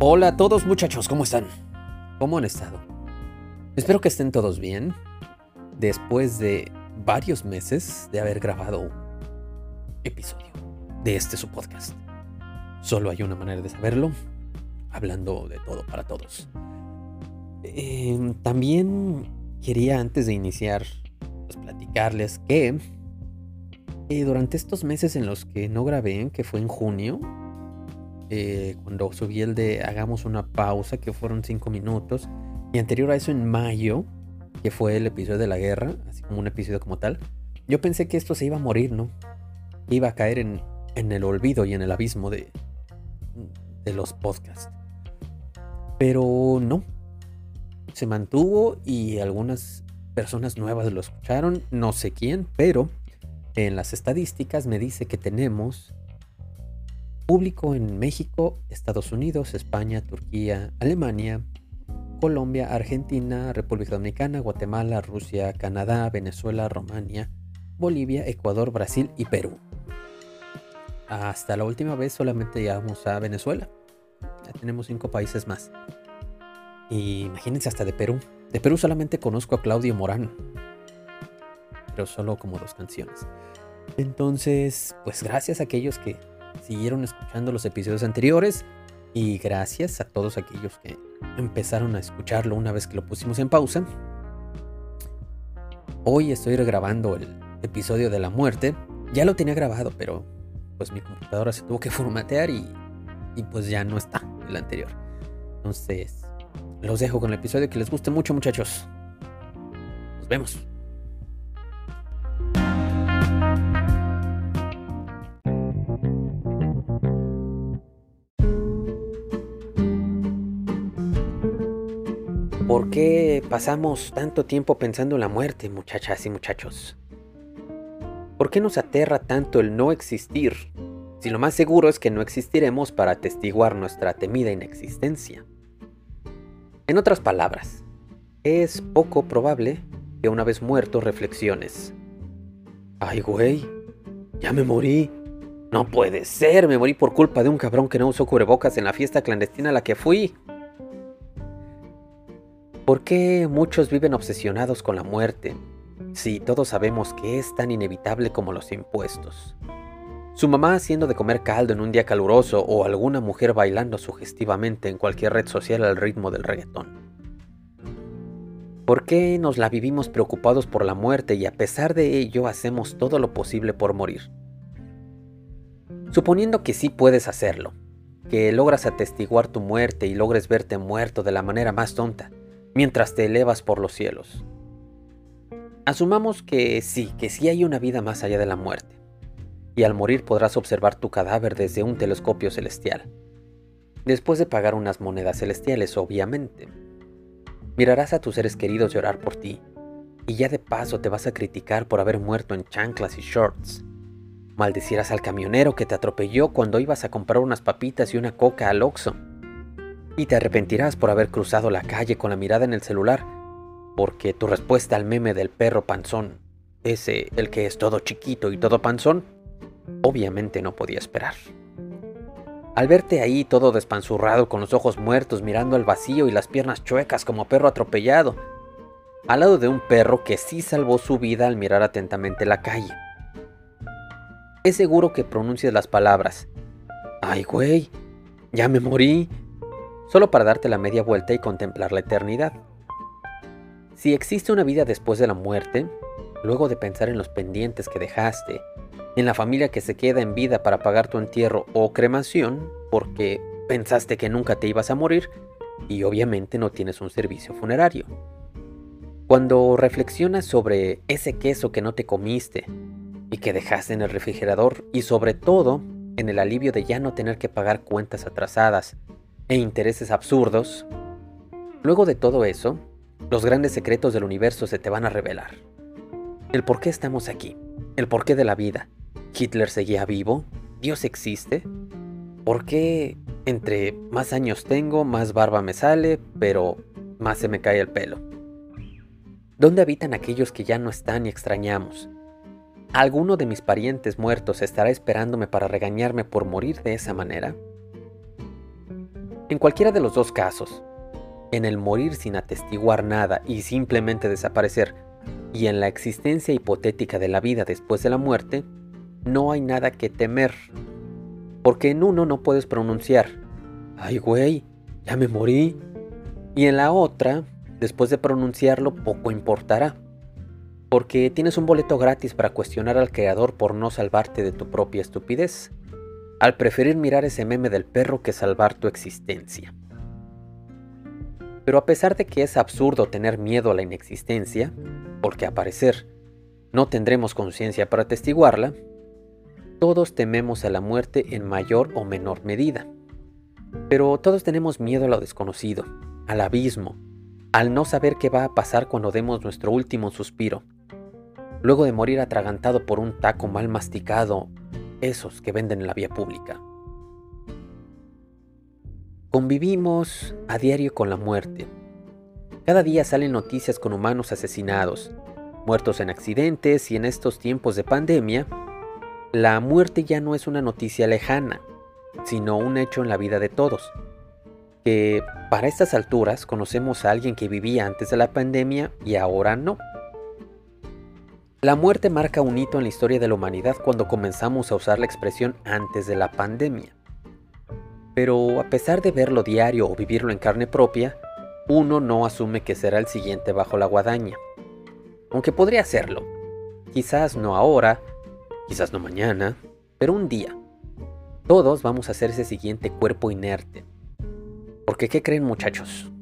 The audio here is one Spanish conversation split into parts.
Hola a todos muchachos, ¿cómo están? ¿Cómo han estado? Espero que estén todos bien. Después de varios meses de haber grabado un episodio de este su podcast. Solo hay una manera de saberlo, hablando de todo para todos. Em, también quería antes de iniciar, pues, platicarles que eh, durante estos meses en los que no grabé, que fue en junio, eh, cuando subí el de hagamos una pausa, que fueron cinco minutos, y anterior a eso en mayo, que fue el episodio de la guerra, así como un episodio como tal, yo pensé que esto se iba a morir, ¿no? Iba a caer en, en el olvido y en el abismo de, de los podcasts. Pero no. Se mantuvo y algunas personas nuevas lo escucharon, no sé quién, pero en las estadísticas me dice que tenemos público en México, Estados Unidos, España, Turquía, Alemania, Colombia, Argentina, República Dominicana, Guatemala, Rusia, Canadá, Venezuela, Romania, Bolivia, Ecuador, Brasil y Perú. Hasta la última vez solamente llegamos a Venezuela. Ya tenemos cinco países más. Y imagínense hasta de Perú. De Perú solamente conozco a Claudio Morán. Pero solo como dos canciones. Entonces, pues gracias a aquellos que siguieron escuchando los episodios anteriores y gracias a todos aquellos que empezaron a escucharlo una vez que lo pusimos en pausa. Hoy estoy regrabando el episodio de la muerte. Ya lo tenía grabado, pero pues mi computadora se tuvo que formatear y, y pues ya no está el anterior. Entonces, los dejo con el episodio que les guste mucho muchachos. Nos vemos. ¿Por qué pasamos tanto tiempo pensando en la muerte, muchachas y muchachos? ¿Por qué nos aterra tanto el no existir, si lo más seguro es que no existiremos para atestiguar nuestra temida inexistencia? En otras palabras, es poco probable que una vez muerto reflexiones. Ay, güey, ya me morí. No puede ser, me morí por culpa de un cabrón que no usó cubrebocas en la fiesta clandestina a la que fui. ¿Por qué muchos viven obsesionados con la muerte si todos sabemos que es tan inevitable como los impuestos? Su mamá haciendo de comer caldo en un día caluroso o alguna mujer bailando sugestivamente en cualquier red social al ritmo del reggaetón. ¿Por qué nos la vivimos preocupados por la muerte y a pesar de ello hacemos todo lo posible por morir? Suponiendo que sí puedes hacerlo, que logras atestiguar tu muerte y logres verte muerto de la manera más tonta, mientras te elevas por los cielos. Asumamos que sí, que sí hay una vida más allá de la muerte, y al morir podrás observar tu cadáver desde un telescopio celestial. Después de pagar unas monedas celestiales, obviamente. Mirarás a tus seres queridos llorar por ti, y ya de paso te vas a criticar por haber muerto en chanclas y shorts. Maldecirás al camionero que te atropelló cuando ibas a comprar unas papitas y una coca al Oxxo y te arrepentirás por haber cruzado la calle con la mirada en el celular, porque tu respuesta al meme del perro panzón, ese el que es todo chiquito y todo panzón, obviamente no podía esperar. Al verte ahí todo despanzurrado con los ojos muertos mirando al vacío y las piernas chuecas como perro atropellado, al lado de un perro que sí salvó su vida al mirar atentamente la calle. Es seguro que pronuncies las palabras, ay güey, ya me morí, solo para darte la media vuelta y contemplar la eternidad. Si existe una vida después de la muerte, luego de pensar en los pendientes que dejaste, en la familia que se queda en vida para pagar tu entierro o cremación, porque pensaste que nunca te ibas a morir y obviamente no tienes un servicio funerario. Cuando reflexionas sobre ese queso que no te comiste y que dejaste en el refrigerador y sobre todo en el alivio de ya no tener que pagar cuentas atrasadas e intereses absurdos, luego de todo eso, los grandes secretos del universo se te van a revelar. El por qué estamos aquí, el porqué de la vida. ¿Hitler seguía vivo? ¿Dios existe? ¿Por qué entre más años tengo, más barba me sale, pero más se me cae el pelo? ¿Dónde habitan aquellos que ya no están y extrañamos? ¿Alguno de mis parientes muertos estará esperándome para regañarme por morir de esa manera? En cualquiera de los dos casos, en el morir sin atestiguar nada y simplemente desaparecer, y en la existencia hipotética de la vida después de la muerte, no hay nada que temer. Porque en uno no puedes pronunciar, ay güey, ya me morí. Y en la otra, después de pronunciarlo, poco importará. Porque tienes un boleto gratis para cuestionar al creador por no salvarte de tu propia estupidez, al preferir mirar ese meme del perro que salvar tu existencia. Pero a pesar de que es absurdo tener miedo a la inexistencia, porque a parecer no tendremos conciencia para atestiguarla, todos tememos a la muerte en mayor o menor medida. Pero todos tenemos miedo a lo desconocido, al abismo, al no saber qué va a pasar cuando demos nuestro último suspiro, luego de morir atragantado por un taco mal masticado, esos que venden en la vía pública. Convivimos a diario con la muerte. Cada día salen noticias con humanos asesinados, muertos en accidentes y en estos tiempos de pandemia, la muerte ya no es una noticia lejana, sino un hecho en la vida de todos. Que para estas alturas conocemos a alguien que vivía antes de la pandemia y ahora no. La muerte marca un hito en la historia de la humanidad cuando comenzamos a usar la expresión antes de la pandemia. Pero a pesar de verlo diario o vivirlo en carne propia, uno no asume que será el siguiente bajo la guadaña. Aunque podría serlo. Quizás no ahora, quizás no mañana, pero un día. Todos vamos a ser ese siguiente cuerpo inerte. Porque ¿qué creen muchachos?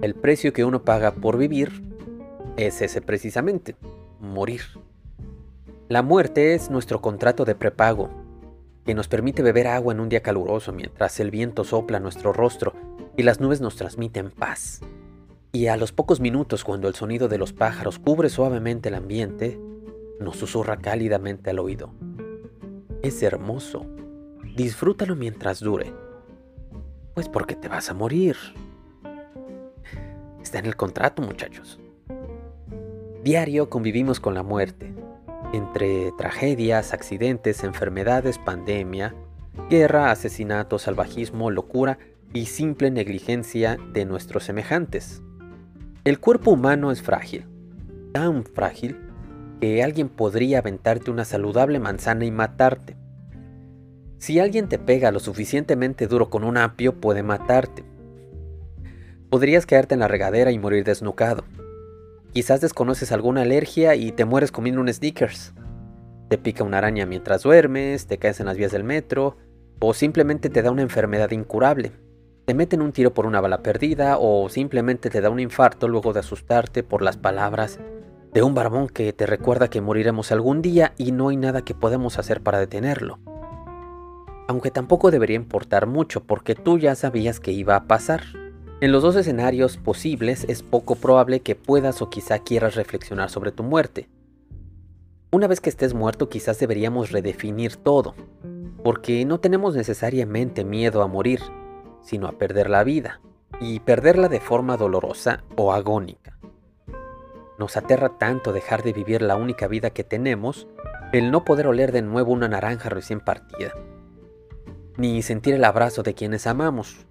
El precio que uno paga por vivir es ese precisamente, morir. La muerte es nuestro contrato de prepago, que nos permite beber agua en un día caluroso mientras el viento sopla nuestro rostro y las nubes nos transmiten paz. Y a los pocos minutos, cuando el sonido de los pájaros cubre suavemente el ambiente, nos susurra cálidamente al oído. Es hermoso. Disfrútalo mientras dure. Pues porque te vas a morir. Está en el contrato, muchachos. Diario convivimos con la muerte, entre tragedias, accidentes, enfermedades, pandemia, guerra, asesinato, salvajismo, locura y simple negligencia de nuestros semejantes. El cuerpo humano es frágil, tan frágil que alguien podría aventarte una saludable manzana y matarte. Si alguien te pega lo suficientemente duro con un apio, puede matarte. Podrías quedarte en la regadera y morir desnucado. Quizás desconoces alguna alergia y te mueres comiendo un sneakers. Te pica una araña mientras duermes, te caes en las vías del metro, o simplemente te da una enfermedad incurable. Te meten un tiro por una bala perdida o simplemente te da un infarto luego de asustarte por las palabras de un barbón que te recuerda que moriremos algún día y no hay nada que podemos hacer para detenerlo. Aunque tampoco debería importar mucho porque tú ya sabías que iba a pasar. En los dos escenarios posibles es poco probable que puedas o quizá quieras reflexionar sobre tu muerte. Una vez que estés muerto quizás deberíamos redefinir todo, porque no tenemos necesariamente miedo a morir, sino a perder la vida, y perderla de forma dolorosa o agónica. Nos aterra tanto dejar de vivir la única vida que tenemos, el no poder oler de nuevo una naranja recién partida, ni sentir el abrazo de quienes amamos,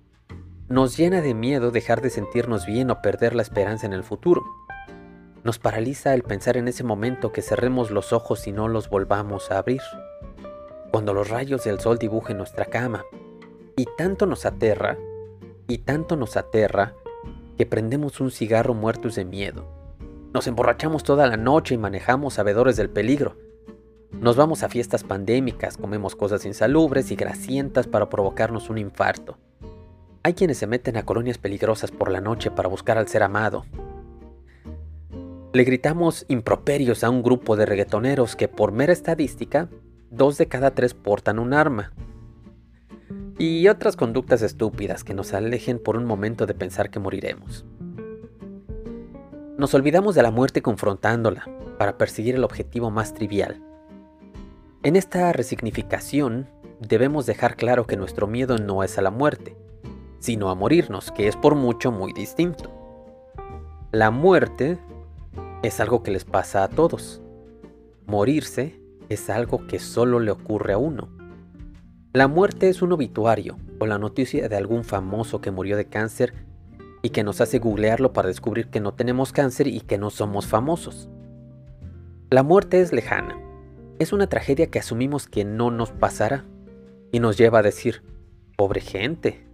nos llena de miedo dejar de sentirnos bien o perder la esperanza en el futuro. Nos paraliza el pensar en ese momento que cerremos los ojos y no los volvamos a abrir. Cuando los rayos del sol dibujen nuestra cama. Y tanto nos aterra, y tanto nos aterra, que prendemos un cigarro muertos de miedo. Nos emborrachamos toda la noche y manejamos sabedores del peligro. Nos vamos a fiestas pandémicas, comemos cosas insalubres y grasientas para provocarnos un infarto. Hay quienes se meten a colonias peligrosas por la noche para buscar al ser amado. Le gritamos improperios a un grupo de reggaetoneros que por mera estadística, dos de cada tres portan un arma. Y otras conductas estúpidas que nos alejen por un momento de pensar que moriremos. Nos olvidamos de la muerte confrontándola para perseguir el objetivo más trivial. En esta resignificación debemos dejar claro que nuestro miedo no es a la muerte, sino a morirnos, que es por mucho muy distinto. La muerte es algo que les pasa a todos. Morirse es algo que solo le ocurre a uno. La muerte es un obituario o la noticia de algún famoso que murió de cáncer y que nos hace googlearlo para descubrir que no tenemos cáncer y que no somos famosos. La muerte es lejana. Es una tragedia que asumimos que no nos pasará y nos lleva a decir, pobre gente.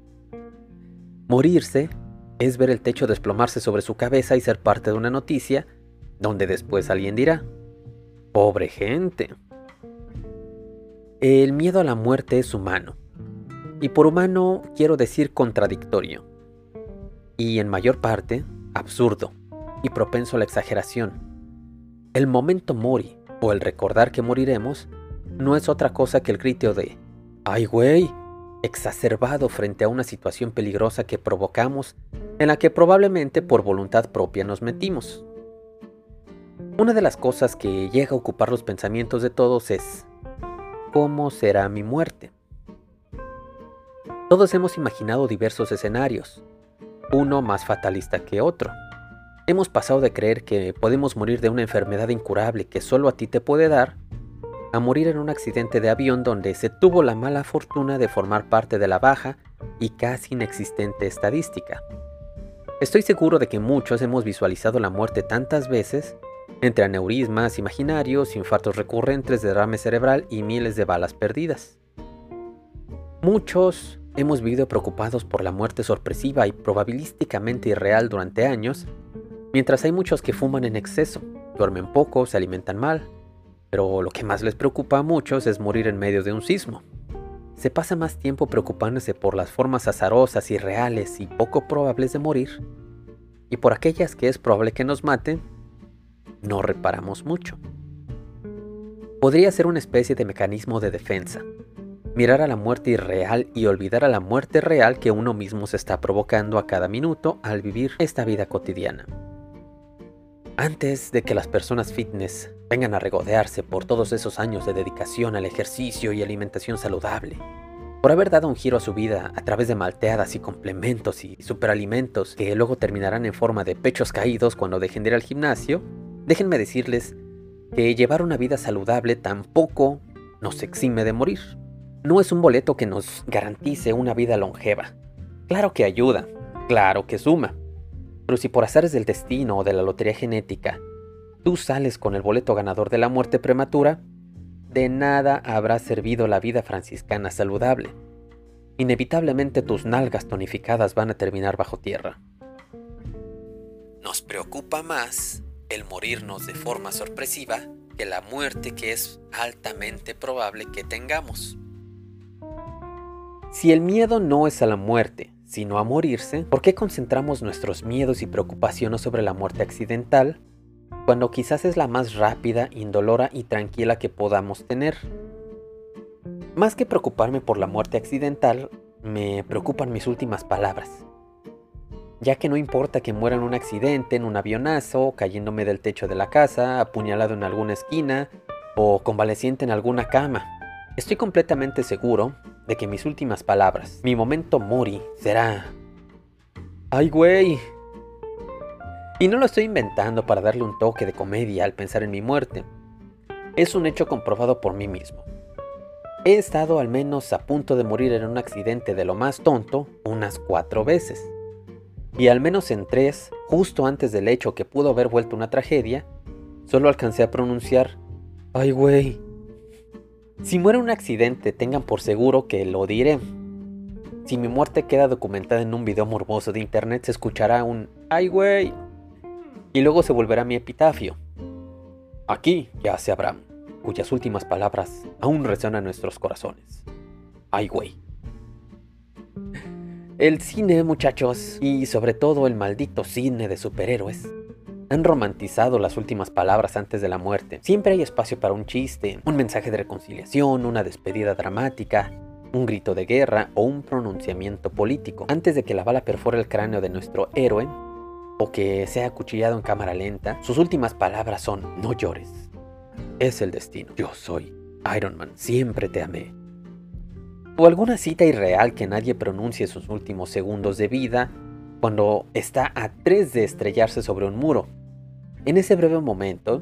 Morirse es ver el techo desplomarse sobre su cabeza y ser parte de una noticia donde después alguien dirá, pobre gente. El miedo a la muerte es humano. Y por humano quiero decir contradictorio. Y en mayor parte, absurdo y propenso a la exageración. El momento mori, o el recordar que moriremos, no es otra cosa que el grito de ¡Ay, güey! Exacerbado frente a una situación peligrosa que provocamos en la que probablemente por voluntad propia nos metimos. Una de las cosas que llega a ocupar los pensamientos de todos es ¿Cómo será mi muerte? Todos hemos imaginado diversos escenarios, uno más fatalista que otro. Hemos pasado de creer que podemos morir de una enfermedad incurable que solo a ti te puede dar, a morir en un accidente de avión donde se tuvo la mala fortuna de formar parte de la baja y casi inexistente estadística. Estoy seguro de que muchos hemos visualizado la muerte tantas veces entre aneurismas imaginarios, infartos recurrentes, derrame cerebral y miles de balas perdidas. Muchos hemos vivido preocupados por la muerte sorpresiva y probabilísticamente irreal durante años, mientras hay muchos que fuman en exceso, duermen poco, se alimentan mal, pero lo que más les preocupa a muchos es morir en medio de un sismo. Se pasa más tiempo preocupándose por las formas azarosas, irreales y poco probables de morir, y por aquellas que es probable que nos maten no reparamos mucho. Podría ser una especie de mecanismo de defensa, mirar a la muerte irreal y olvidar a la muerte real que uno mismo se está provocando a cada minuto al vivir esta vida cotidiana. Antes de que las personas fitness vengan a regodearse por todos esos años de dedicación al ejercicio y alimentación saludable, por haber dado un giro a su vida a través de malteadas y complementos y superalimentos que luego terminarán en forma de pechos caídos cuando dejen de ir al gimnasio, Déjenme decirles que llevar una vida saludable tampoco nos exime de morir. No es un boleto que nos garantice una vida longeva. Claro que ayuda, claro que suma. Pero si por azares del destino o de la lotería genética, tú sales con el boleto ganador de la muerte prematura, de nada habrá servido la vida franciscana saludable. Inevitablemente tus nalgas tonificadas van a terminar bajo tierra. Nos preocupa más el morirnos de forma sorpresiva que la muerte que es altamente probable que tengamos. Si el miedo no es a la muerte, sino a morirse, ¿por qué concentramos nuestros miedos y preocupaciones sobre la muerte accidental cuando quizás es la más rápida, indolora y tranquila que podamos tener? Más que preocuparme por la muerte accidental, me preocupan mis últimas palabras ya que no importa que muera en un accidente, en un avionazo, cayéndome del techo de la casa, apuñalado en alguna esquina o convaleciente en alguna cama. Estoy completamente seguro de que mis últimas palabras, mi momento mori, será... ¡Ay, güey! Y no lo estoy inventando para darle un toque de comedia al pensar en mi muerte. Es un hecho comprobado por mí mismo. He estado al menos a punto de morir en un accidente de lo más tonto unas cuatro veces y al menos en tres, justo antes del hecho que pudo haber vuelto una tragedia, solo alcancé a pronunciar, ¡ay güey! Si muere un accidente, tengan por seguro que lo diré. Si mi muerte queda documentada en un video morboso de internet, se escuchará un ¡ay güey! Y luego se volverá mi epitafio. Aquí yace Abraham, cuyas últimas palabras aún resuenan en nuestros corazones. ¡Ay güey! El cine, muchachos, y sobre todo el maldito cine de superhéroes, han romantizado las últimas palabras antes de la muerte. Siempre hay espacio para un chiste, un mensaje de reconciliación, una despedida dramática, un grito de guerra o un pronunciamiento político. Antes de que la bala perfore el cráneo de nuestro héroe o que sea acuchillado en cámara lenta, sus últimas palabras son no llores. Es el destino. Yo soy Iron Man. Siempre te amé o alguna cita irreal que nadie pronuncie sus últimos segundos de vida cuando está a tres de estrellarse sobre un muro. En ese breve momento,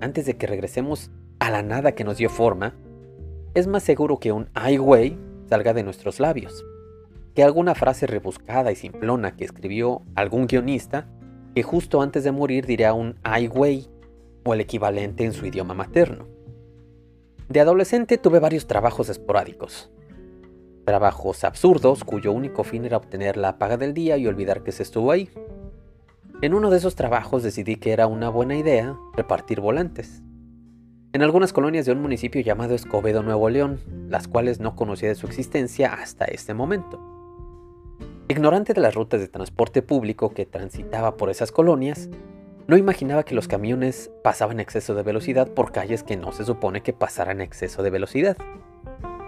antes de que regresemos a la nada que nos dio forma, es más seguro que un ay güey salga de nuestros labios. Que alguna frase rebuscada y simplona que escribió algún guionista que justo antes de morir dirá un ay güey o el equivalente en su idioma materno. De adolescente tuve varios trabajos esporádicos. Trabajos absurdos cuyo único fin era obtener la paga del día y olvidar que se estuvo ahí. En uno de esos trabajos decidí que era una buena idea repartir volantes. En algunas colonias de un municipio llamado Escobedo, Nuevo León, las cuales no conocía de su existencia hasta este momento. Ignorante de las rutas de transporte público que transitaba por esas colonias, no imaginaba que los camiones pasaban exceso de velocidad por calles que no se supone que pasaran exceso de velocidad.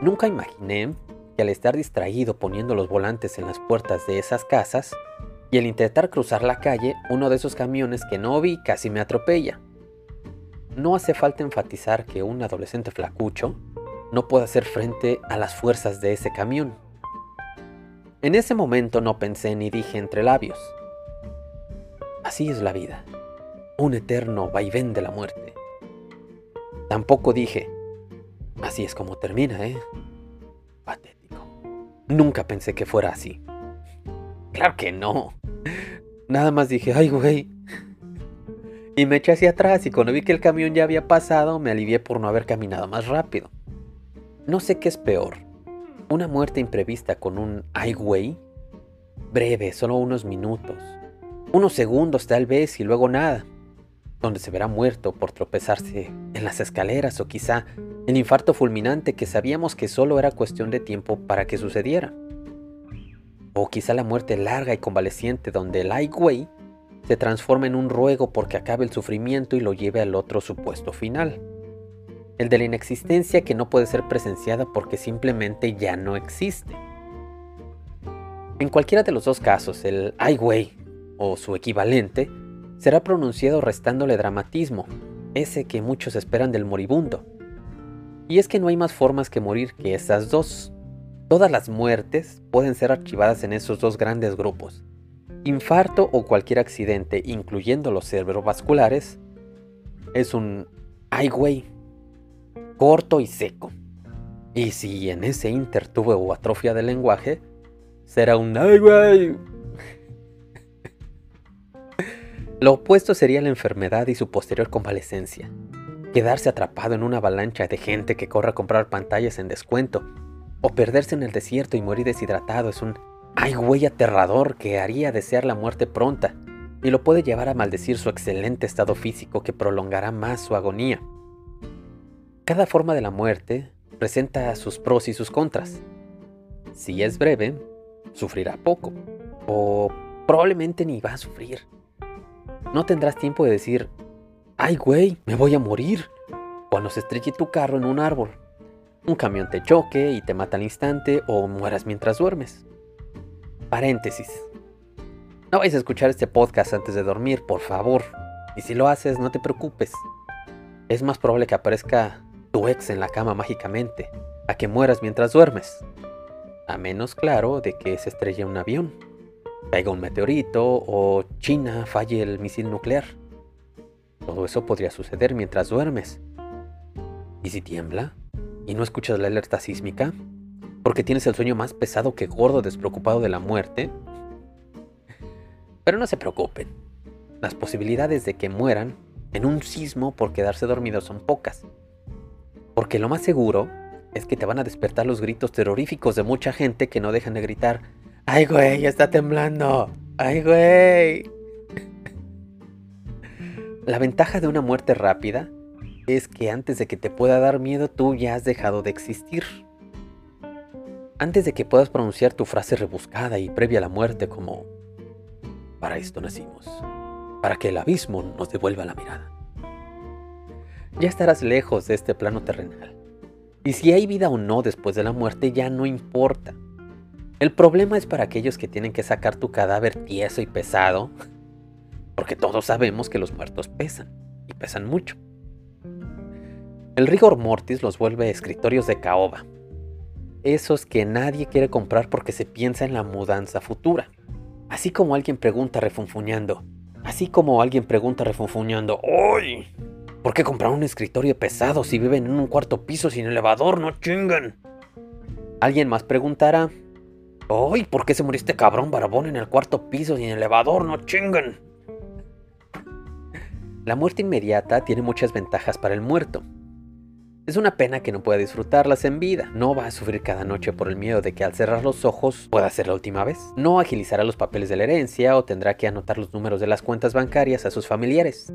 Nunca imaginé que al estar distraído poniendo los volantes en las puertas de esas casas y al intentar cruzar la calle, uno de esos camiones que no vi casi me atropella. No hace falta enfatizar que un adolescente flacucho no puede hacer frente a las fuerzas de ese camión. En ese momento no pensé ni dije entre labios. Así es la vida, un eterno vaivén de la muerte. Tampoco dije, así es como termina, ¿eh? Patético. Nunca pensé que fuera así. Claro que no. Nada más dije, ay güey. Y me eché hacia atrás y cuando vi que el camión ya había pasado me alivié por no haber caminado más rápido. No sé qué es peor, una muerte imprevista con un ay güey, breve, solo unos minutos, unos segundos tal vez y luego nada, donde se verá muerto por tropezarse en las escaleras o quizá el infarto fulminante que sabíamos que solo era cuestión de tiempo para que sucediera. O quizá la muerte larga y convaleciente donde el ay güey se transforma en un ruego porque acabe el sufrimiento y lo lleve al otro supuesto final el de la inexistencia que no puede ser presenciada porque simplemente ya no existe. En cualquiera de los dos casos, el ay güey o su equivalente será pronunciado restándole dramatismo, ese que muchos esperan del moribundo. Y es que no hay más formas que morir que esas dos. Todas las muertes pueden ser archivadas en esos dos grandes grupos. Infarto o cualquier accidente, incluyendo los cerebrovasculares, es un ay corto y seco. Y si en ese inter tuve atrofia del lenguaje, será un ¡ay! Lo opuesto sería la enfermedad y su posterior convalecencia. Quedarse atrapado en una avalancha de gente que corre a comprar pantallas en descuento, o perderse en el desierto y morir deshidratado es un ¡ay, güey! aterrador que haría desear la muerte pronta y lo puede llevar a maldecir su excelente estado físico que prolongará más su agonía. Cada forma de la muerte presenta sus pros y sus contras. Si es breve, sufrirá poco, o probablemente ni va a sufrir. No tendrás tiempo de decir, ay güey, me voy a morir, cuando se estrelle tu carro en un árbol, un camión te choque y te mata al instante o mueras mientras duermes. Paréntesis. No vais a escuchar este podcast antes de dormir, por favor. Y si lo haces, no te preocupes. Es más probable que aparezca tu ex en la cama mágicamente, a que mueras mientras duermes. A menos, claro, de que se estrelle un avión, caiga un meteorito o China falle el misil nuclear. Todo eso podría suceder mientras duermes. ¿Y si tiembla? ¿Y no escuchas la alerta sísmica? ¿Porque tienes el sueño más pesado que gordo despreocupado de la muerte? Pero no se preocupen. Las posibilidades de que mueran en un sismo por quedarse dormidos son pocas. Porque lo más seguro es que te van a despertar los gritos terroríficos de mucha gente que no dejan de gritar, ¡ay güey, está temblando! ¡ay güey! La ventaja de una muerte rápida es que antes de que te pueda dar miedo tú ya has dejado de existir. Antes de que puedas pronunciar tu frase rebuscada y previa a la muerte como, para esto nacimos, para que el abismo nos devuelva la mirada ya estarás lejos de este plano terrenal. Y si hay vida o no después de la muerte ya no importa. El problema es para aquellos que tienen que sacar tu cadáver tieso y pesado, porque todos sabemos que los muertos pesan, y pesan mucho. El rigor mortis los vuelve escritorios de caoba, esos que nadie quiere comprar porque se piensa en la mudanza futura. Así como alguien pregunta refunfuñando, así como alguien pregunta refunfuñando, ¡Uy! ¿Por qué comprar un escritorio pesado si viven en un cuarto piso sin elevador? No chingan. Alguien más preguntará, ¡Ay! ¿Por qué se murió este cabrón barabón en el cuarto piso el elevador? ¡No chingan! La muerte inmediata tiene muchas ventajas para el muerto. Es una pena que no pueda disfrutarlas en vida. No va a sufrir cada noche por el miedo de que al cerrar los ojos pueda ser la última vez. No agilizará los papeles de la herencia o tendrá que anotar los números de las cuentas bancarias a sus familiares.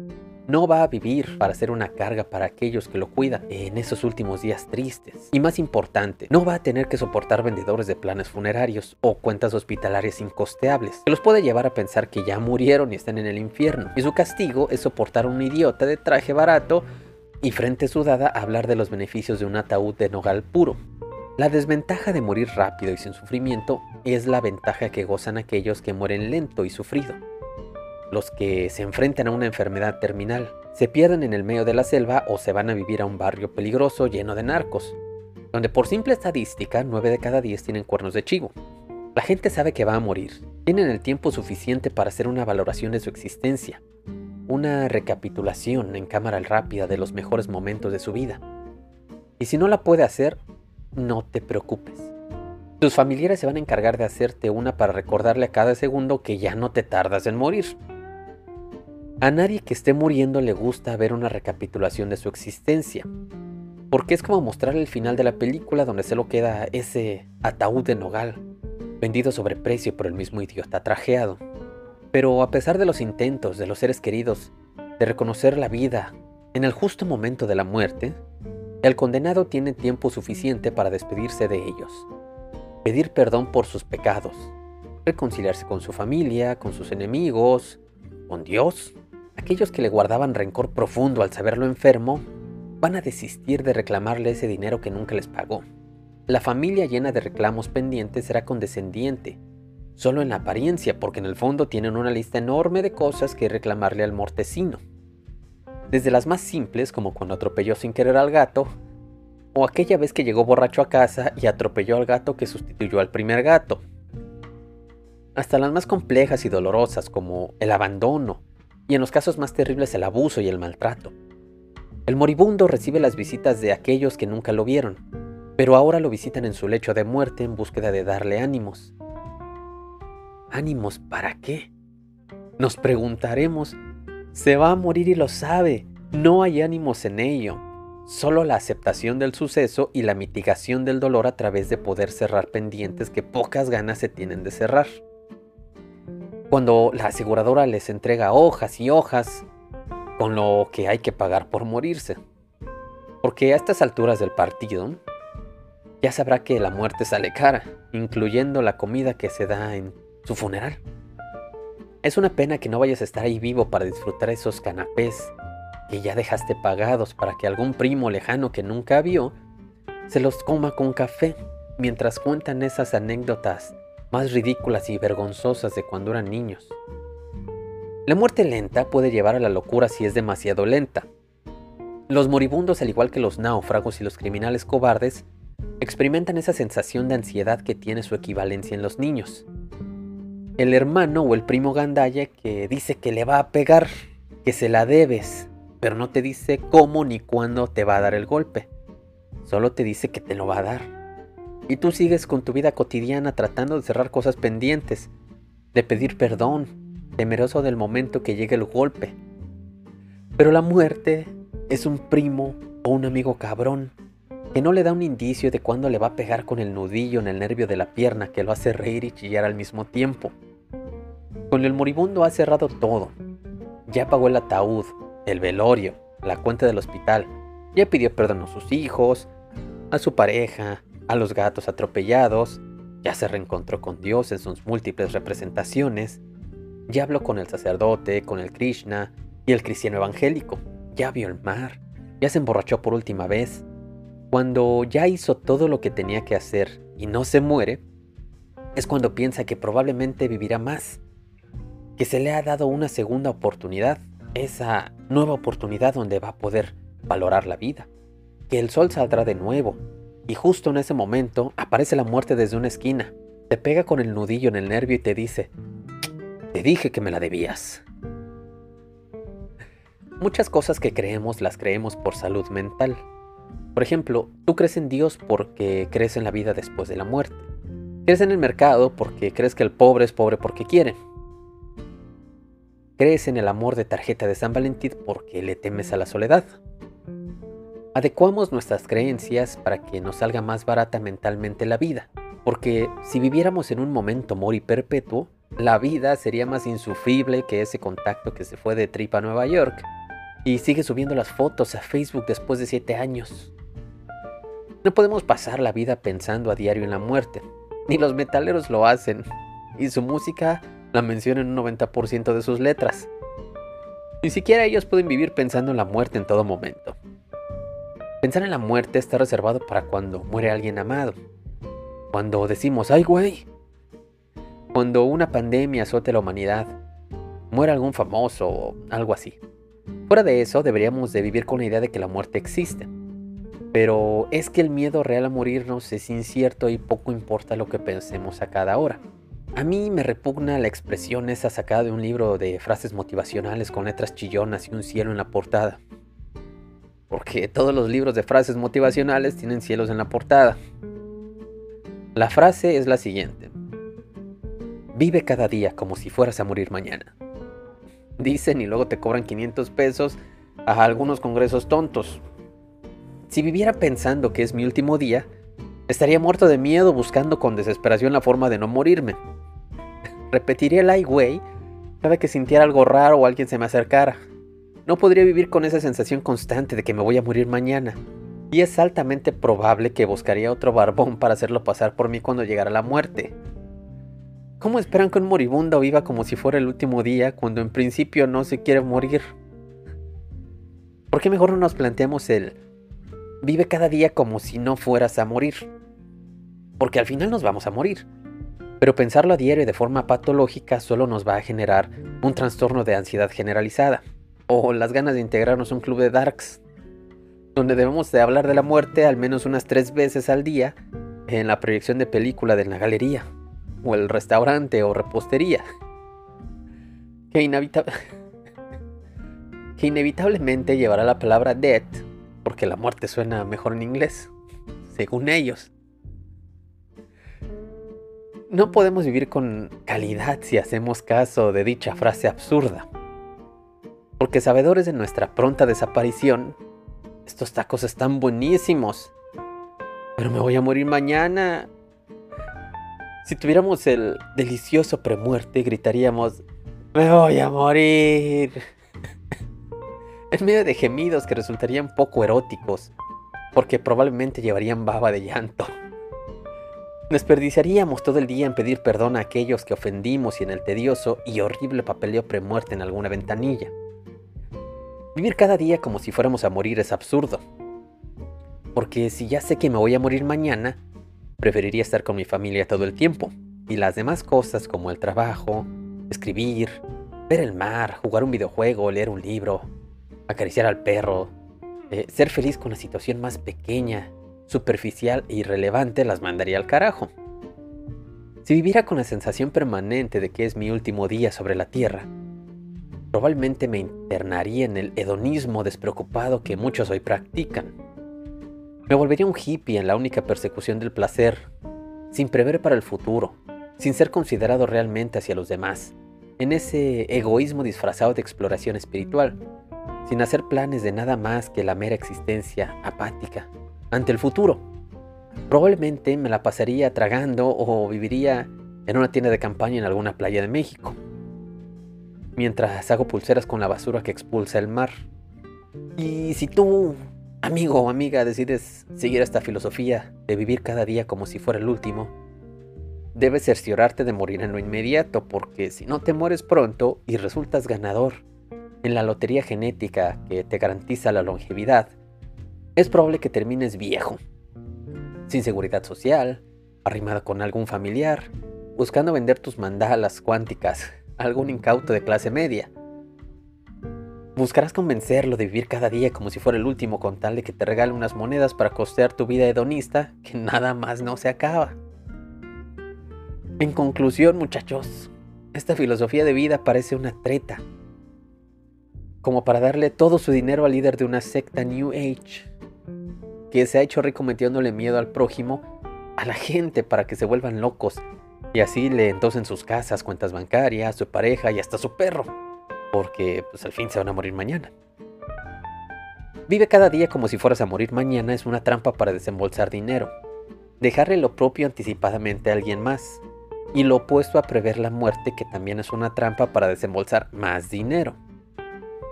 No va a vivir para ser una carga para aquellos que lo cuidan en esos últimos días tristes. Y más importante, no va a tener que soportar vendedores de planes funerarios o cuentas hospitalarias incosteables, que los puede llevar a pensar que ya murieron y están en el infierno. Y su castigo es soportar a un idiota de traje barato y frente sudada hablar de los beneficios de un ataúd de nogal puro. La desventaja de morir rápido y sin sufrimiento es la ventaja que gozan aquellos que mueren lento y sufrido los que se enfrentan a una enfermedad terminal, se pierden en el medio de la selva o se van a vivir a un barrio peligroso lleno de narcos, donde por simple estadística 9 de cada 10 tienen cuernos de chivo. La gente sabe que va a morir, tienen el tiempo suficiente para hacer una valoración de su existencia, una recapitulación en cámara rápida de los mejores momentos de su vida. Y si no la puede hacer, no te preocupes. Tus familiares se van a encargar de hacerte una para recordarle a cada segundo que ya no te tardas en morir. A nadie que esté muriendo le gusta ver una recapitulación de su existencia, porque es como mostrar el final de la película donde solo queda ese ataúd de nogal, vendido sobre precio por el mismo idiota trajeado. Pero a pesar de los intentos de los seres queridos de reconocer la vida en el justo momento de la muerte, el condenado tiene tiempo suficiente para despedirse de ellos, pedir perdón por sus pecados, reconciliarse con su familia, con sus enemigos, con Dios Aquellos que le guardaban rencor profundo al saberlo enfermo van a desistir de reclamarle ese dinero que nunca les pagó. La familia llena de reclamos pendientes será condescendiente, solo en la apariencia, porque en el fondo tienen una lista enorme de cosas que reclamarle al mortecino. Desde las más simples, como cuando atropelló sin querer al gato, o aquella vez que llegó borracho a casa y atropelló al gato que sustituyó al primer gato, hasta las más complejas y dolorosas, como el abandono, y en los casos más terribles el abuso y el maltrato. El moribundo recibe las visitas de aquellos que nunca lo vieron, pero ahora lo visitan en su lecho de muerte en búsqueda de darle ánimos. ¿Ánimos para qué? Nos preguntaremos, se va a morir y lo sabe, no hay ánimos en ello, solo la aceptación del suceso y la mitigación del dolor a través de poder cerrar pendientes que pocas ganas se tienen de cerrar cuando la aseguradora les entrega hojas y hojas con lo que hay que pagar por morirse. Porque a estas alturas del partido ya sabrá que la muerte sale cara, incluyendo la comida que se da en su funeral. Es una pena que no vayas a estar ahí vivo para disfrutar esos canapés que ya dejaste pagados para que algún primo lejano que nunca vio se los coma con café mientras cuentan esas anécdotas más ridículas y vergonzosas de cuando eran niños. La muerte lenta puede llevar a la locura si es demasiado lenta. Los moribundos, al igual que los náufragos y los criminales cobardes, experimentan esa sensación de ansiedad que tiene su equivalencia en los niños. El hermano o el primo gandaya que dice que le va a pegar, que se la debes, pero no te dice cómo ni cuándo te va a dar el golpe. Solo te dice que te lo va a dar. Y tú sigues con tu vida cotidiana tratando de cerrar cosas pendientes, de pedir perdón, temeroso del momento que llegue el golpe. Pero la muerte es un primo o un amigo cabrón que no le da un indicio de cuándo le va a pegar con el nudillo en el nervio de la pierna que lo hace reír y chillar al mismo tiempo. Con el moribundo ha cerrado todo. Ya pagó el ataúd, el velorio, la cuenta del hospital. Ya pidió perdón a sus hijos, a su pareja, a los gatos atropellados, ya se reencontró con Dios en sus múltiples representaciones, ya habló con el sacerdote, con el Krishna y el cristiano evangélico, ya vio el mar, ya se emborrachó por última vez. Cuando ya hizo todo lo que tenía que hacer y no se muere, es cuando piensa que probablemente vivirá más, que se le ha dado una segunda oportunidad, esa nueva oportunidad donde va a poder valorar la vida, que el sol saldrá de nuevo, y justo en ese momento aparece la muerte desde una esquina. Te pega con el nudillo en el nervio y te dice, te dije que me la debías. Muchas cosas que creemos las creemos por salud mental. Por ejemplo, tú crees en Dios porque crees en la vida después de la muerte. Crees en el mercado porque crees que el pobre es pobre porque quiere. Crees en el amor de tarjeta de San Valentín porque le temes a la soledad. Adecuamos nuestras creencias para que nos salga más barata mentalmente la vida, porque si viviéramos en un momento mori perpetuo, la vida sería más insufrible que ese contacto que se fue de trip a Nueva York y sigue subiendo las fotos a Facebook después de 7 años. No podemos pasar la vida pensando a diario en la muerte, ni los metaleros lo hacen, y su música la menciona en un 90% de sus letras. Ni siquiera ellos pueden vivir pensando en la muerte en todo momento. Pensar en la muerte está reservado para cuando muere alguien amado. Cuando decimos, ay güey. Cuando una pandemia azote a la humanidad. Muere algún famoso o algo así. Fuera de eso, deberíamos de vivir con la idea de que la muerte existe. Pero es que el miedo real a morirnos es incierto y poco importa lo que pensemos a cada hora. A mí me repugna la expresión esa sacada de un libro de frases motivacionales con letras chillonas y un cielo en la portada porque todos los libros de frases motivacionales tienen cielos en la portada. La frase es la siguiente. Vive cada día como si fueras a morir mañana. Dicen y luego te cobran 500 pesos a algunos congresos tontos. Si viviera pensando que es mi último día, estaría muerto de miedo buscando con desesperación la forma de no morirme. Repetiría el ay güey cada que sintiera algo raro o alguien se me acercara. No podría vivir con esa sensación constante de que me voy a morir mañana. Y es altamente probable que buscaría otro barbón para hacerlo pasar por mí cuando llegara la muerte. ¿Cómo esperan que un moribundo viva como si fuera el último día cuando en principio no se quiere morir? ¿Por qué mejor no nos planteamos el vive cada día como si no fueras a morir? Porque al final nos vamos a morir. Pero pensarlo a diario de forma patológica solo nos va a generar un trastorno de ansiedad generalizada o las ganas de integrarnos a un club de darks, donde debemos de hablar de la muerte al menos unas tres veces al día en la proyección de película de la galería, o el restaurante o repostería, que, que inevitablemente llevará la palabra death, porque la muerte suena mejor en inglés, según ellos. No podemos vivir con calidad si hacemos caso de dicha frase absurda. Porque sabedores de nuestra pronta desaparición, estos tacos están buenísimos. Pero me voy a morir mañana. Si tuviéramos el delicioso premuerte, gritaríamos, me voy a morir. en medio de gemidos que resultarían poco eróticos, porque probablemente llevarían baba de llanto. Desperdiciaríamos todo el día en pedir perdón a aquellos que ofendimos y en el tedioso y horrible papeleo premuerte en alguna ventanilla. Vivir cada día como si fuéramos a morir es absurdo. Porque si ya sé que me voy a morir mañana, preferiría estar con mi familia todo el tiempo. Y las demás cosas como el trabajo, escribir, ver el mar, jugar un videojuego, leer un libro, acariciar al perro, eh, ser feliz con la situación más pequeña, superficial e irrelevante, las mandaría al carajo. Si viviera con la sensación permanente de que es mi último día sobre la Tierra, probablemente me internaría en el hedonismo despreocupado que muchos hoy practican. Me volvería un hippie en la única persecución del placer, sin prever para el futuro, sin ser considerado realmente hacia los demás, en ese egoísmo disfrazado de exploración espiritual, sin hacer planes de nada más que la mera existencia apática ante el futuro. Probablemente me la pasaría tragando o viviría en una tienda de campaña en alguna playa de México mientras hago pulseras con la basura que expulsa el mar. Y si tú, amigo o amiga, decides seguir esta filosofía de vivir cada día como si fuera el último, debes cerciorarte de morir en lo inmediato, porque si no te mueres pronto y resultas ganador en la lotería genética que te garantiza la longevidad, es probable que termines viejo, sin seguridad social, arrimado con algún familiar, buscando vender tus mandalas cuánticas algún incauto de clase media. Buscarás convencerlo de vivir cada día como si fuera el último con tal de que te regale unas monedas para costear tu vida hedonista que nada más no se acaba. En conclusión, muchachos, esta filosofía de vida parece una treta, como para darle todo su dinero al líder de una secta New Age. Que se ha hecho rico metiéndole miedo al prójimo a la gente para que se vuelvan locos y así le entosen sus casas, cuentas bancarias, su pareja y hasta su perro, porque pues al fin se van a morir mañana. Vive cada día como si fueras a morir mañana es una trampa para desembolsar dinero. Dejarle lo propio anticipadamente a alguien más. Y lo opuesto a prever la muerte que también es una trampa para desembolsar más dinero.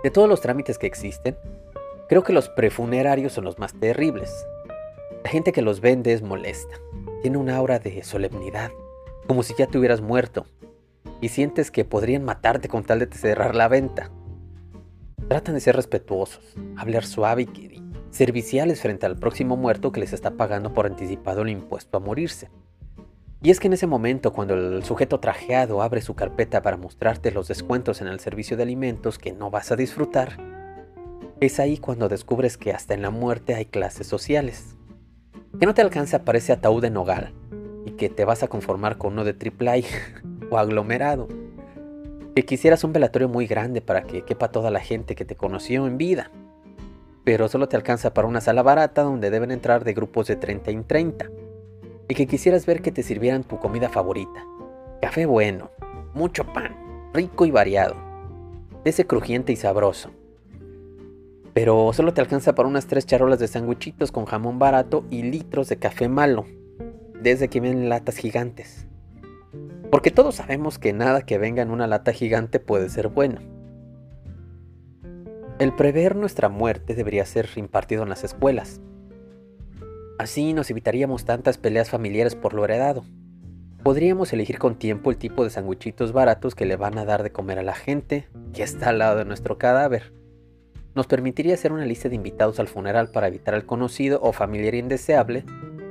De todos los trámites que existen, creo que los prefunerarios son los más terribles. La gente que los vende es molesta. Tiene una aura de solemnidad, como si ya te hubieras muerto. Y sientes que podrían matarte con tal de cerrar la venta. Tratan de ser respetuosos, hablar suave y serviciales frente al próximo muerto que les está pagando por anticipado el impuesto a morirse. Y es que en ese momento, cuando el sujeto trajeado abre su carpeta para mostrarte los descuentos en el servicio de alimentos que no vas a disfrutar, es ahí cuando descubres que hasta en la muerte hay clases sociales. Que no te alcanza para ese ataúd de nogal y que te vas a conformar con uno de triple o aglomerado que quisieras un velatorio muy grande para que quepa toda la gente que te conoció en vida. Pero solo te alcanza para una sala barata donde deben entrar de grupos de 30 en 30. Y que quisieras ver que te sirvieran tu comida favorita. Café bueno, mucho pan, rico y variado. Ese crujiente y sabroso. Pero solo te alcanza para unas tres charolas de sandwichitos con jamón barato y litros de café malo. Desde que vienen latas gigantes. Porque todos sabemos que nada que venga en una lata gigante puede ser bueno. El prever nuestra muerte debería ser impartido en las escuelas. Así nos evitaríamos tantas peleas familiares por lo heredado. Podríamos elegir con tiempo el tipo de sandwichitos baratos que le van a dar de comer a la gente que está al lado de nuestro cadáver. Nos permitiría hacer una lista de invitados al funeral para evitar al conocido o familiar indeseable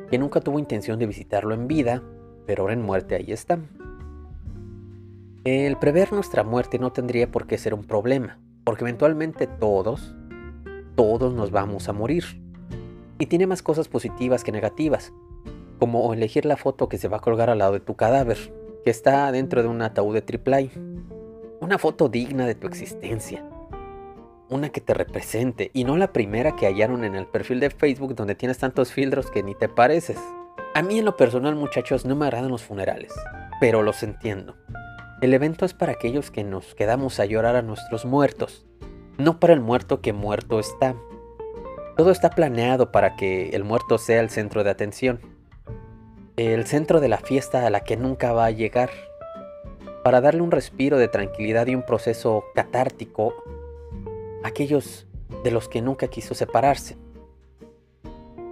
que nunca tuvo intención de visitarlo en vida, pero ahora en muerte ahí están. El prever nuestra muerte no tendría por qué ser un problema, porque eventualmente todos, todos nos vamos a morir. Y tiene más cosas positivas que negativas, como elegir la foto que se va a colgar al lado de tu cadáver, que está dentro de un ataúd de triple Una foto digna de tu existencia. Una que te represente y no la primera que hallaron en el perfil de Facebook donde tienes tantos filtros que ni te pareces. A mí en lo personal muchachos no me agradan los funerales, pero los entiendo. El evento es para aquellos que nos quedamos a llorar a nuestros muertos, no para el muerto que muerto está. Todo está planeado para que el muerto sea el centro de atención, el centro de la fiesta a la que nunca va a llegar, para darle un respiro de tranquilidad y un proceso catártico aquellos de los que nunca quiso separarse,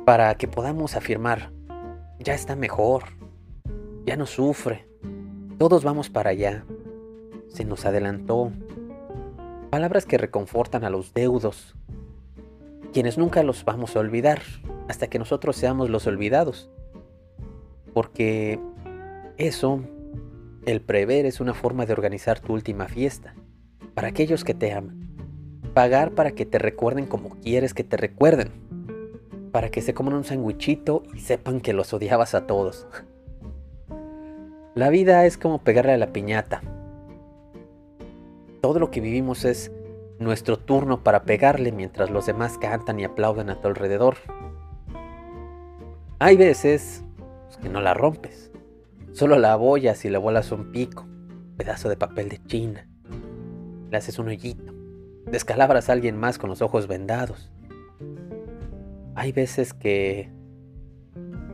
para que podamos afirmar, ya está mejor, ya no sufre, todos vamos para allá. Se nos adelantó. Palabras que reconfortan a los deudos, quienes nunca los vamos a olvidar hasta que nosotros seamos los olvidados. Porque eso, el prever, es una forma de organizar tu última fiesta, para aquellos que te aman. Pagar para que te recuerden como quieres que te recuerden. Para que se coman un sandwichito y sepan que los odiabas a todos. La vida es como pegarle a la piñata. Todo lo que vivimos es nuestro turno para pegarle mientras los demás cantan y aplauden a tu alrededor. Hay veces que no la rompes, solo la abollas y le vuelas un pico, pedazo de papel de china. Le haces un hoyito, descalabras a alguien más con los ojos vendados. Hay veces que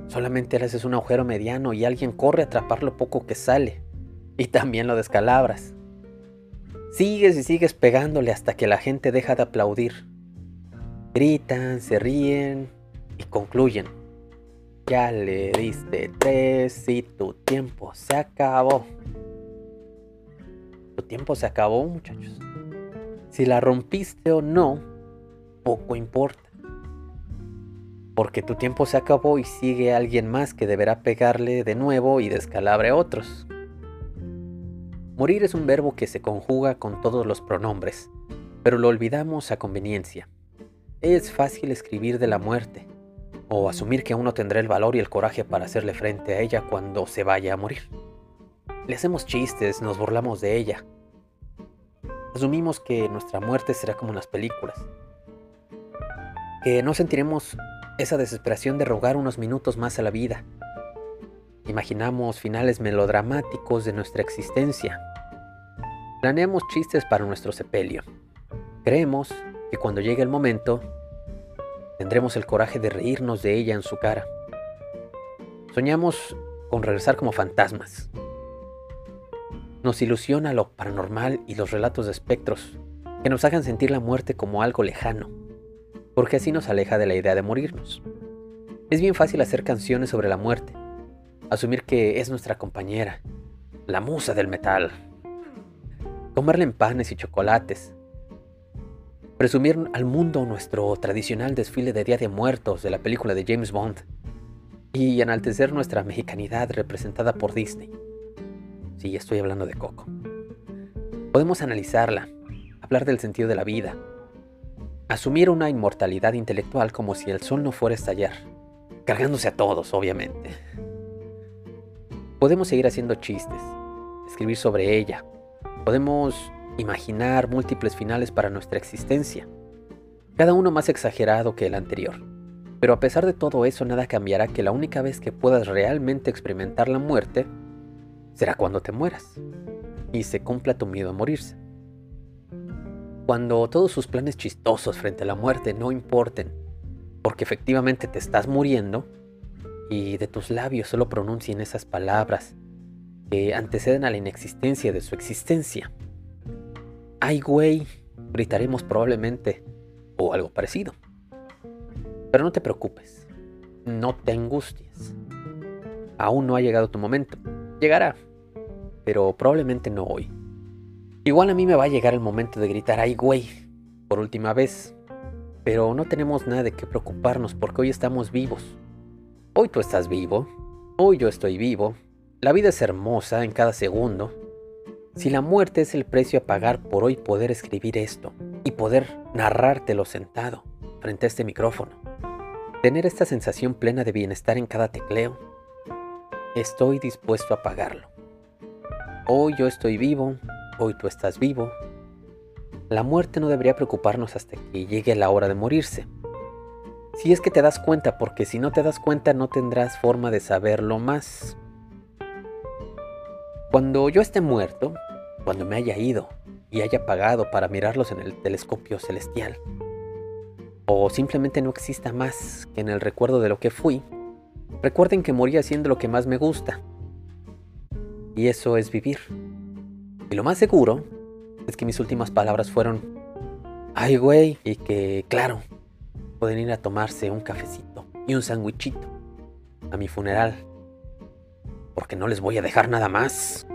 Solamente le haces un agujero mediano y alguien corre a atrapar lo poco que sale. Y también lo descalabras. Sigues y sigues pegándole hasta que la gente deja de aplaudir. Gritan, se ríen y concluyen. Ya le diste tres y tu tiempo se acabó. Tu tiempo se acabó, muchachos. Si la rompiste o no, poco importa porque tu tiempo se acabó y sigue alguien más que deberá pegarle de nuevo y descalabre a otros. Morir es un verbo que se conjuga con todos los pronombres, pero lo olvidamos a conveniencia. Es fácil escribir de la muerte, o asumir que uno tendrá el valor y el coraje para hacerle frente a ella cuando se vaya a morir. Le hacemos chistes, nos burlamos de ella. Asumimos que nuestra muerte será como en las películas, que no sentiremos esa desesperación de rogar unos minutos más a la vida. Imaginamos finales melodramáticos de nuestra existencia. Planeamos chistes para nuestro sepelio. Creemos que cuando llegue el momento, tendremos el coraje de reírnos de ella en su cara. Soñamos con regresar como fantasmas. Nos ilusiona lo paranormal y los relatos de espectros que nos hagan sentir la muerte como algo lejano, porque así nos aleja de la idea de morirnos. Es bien fácil hacer canciones sobre la muerte, asumir que es nuestra compañera, la musa del metal, comerle en panes y chocolates, presumir al mundo nuestro tradicional desfile de Día de Muertos de la película de James Bond y enaltecer nuestra mexicanidad representada por Disney. Sí, estoy hablando de Coco. Podemos analizarla, hablar del sentido de la vida, asumir una inmortalidad intelectual como si el sol no fuera a estallar, cargándose a todos, obviamente. Podemos seguir haciendo chistes, escribir sobre ella, podemos imaginar múltiples finales para nuestra existencia, cada uno más exagerado que el anterior. Pero a pesar de todo eso, nada cambiará que la única vez que puedas realmente experimentar la muerte será cuando te mueras y se cumpla tu miedo a morirse. Cuando todos sus planes chistosos frente a la muerte no importen, porque efectivamente te estás muriendo y de tus labios solo pronuncien esas palabras que anteceden a la inexistencia de su existencia. Ay, güey, gritaremos probablemente o algo parecido. Pero no te preocupes, no te angusties. Aún no ha llegado tu momento. Llegará, pero probablemente no hoy. Igual a mí me va a llegar el momento de gritar, ay güey, por última vez. Pero no tenemos nada de qué preocuparnos porque hoy estamos vivos. Hoy tú estás vivo, hoy yo estoy vivo. La vida es hermosa en cada segundo. Si la muerte es el precio a pagar por hoy poder escribir esto y poder narrártelo sentado frente a este micrófono, tener esta sensación plena de bienestar en cada tecleo, estoy dispuesto a pagarlo. Hoy yo estoy vivo, hoy tú estás vivo. La muerte no debería preocuparnos hasta que llegue la hora de morirse. Si es que te das cuenta, porque si no te das cuenta no tendrás forma de saberlo más. Cuando yo esté muerto, cuando me haya ido y haya pagado para mirarlos en el telescopio celestial, o simplemente no exista más que en el recuerdo de lo que fui, recuerden que morí haciendo lo que más me gusta, y eso es vivir. Y lo más seguro es que mis últimas palabras fueron, ay güey, y que claro, pueden ir a tomarse un cafecito y un sandwichito a mi funeral, porque no les voy a dejar nada más.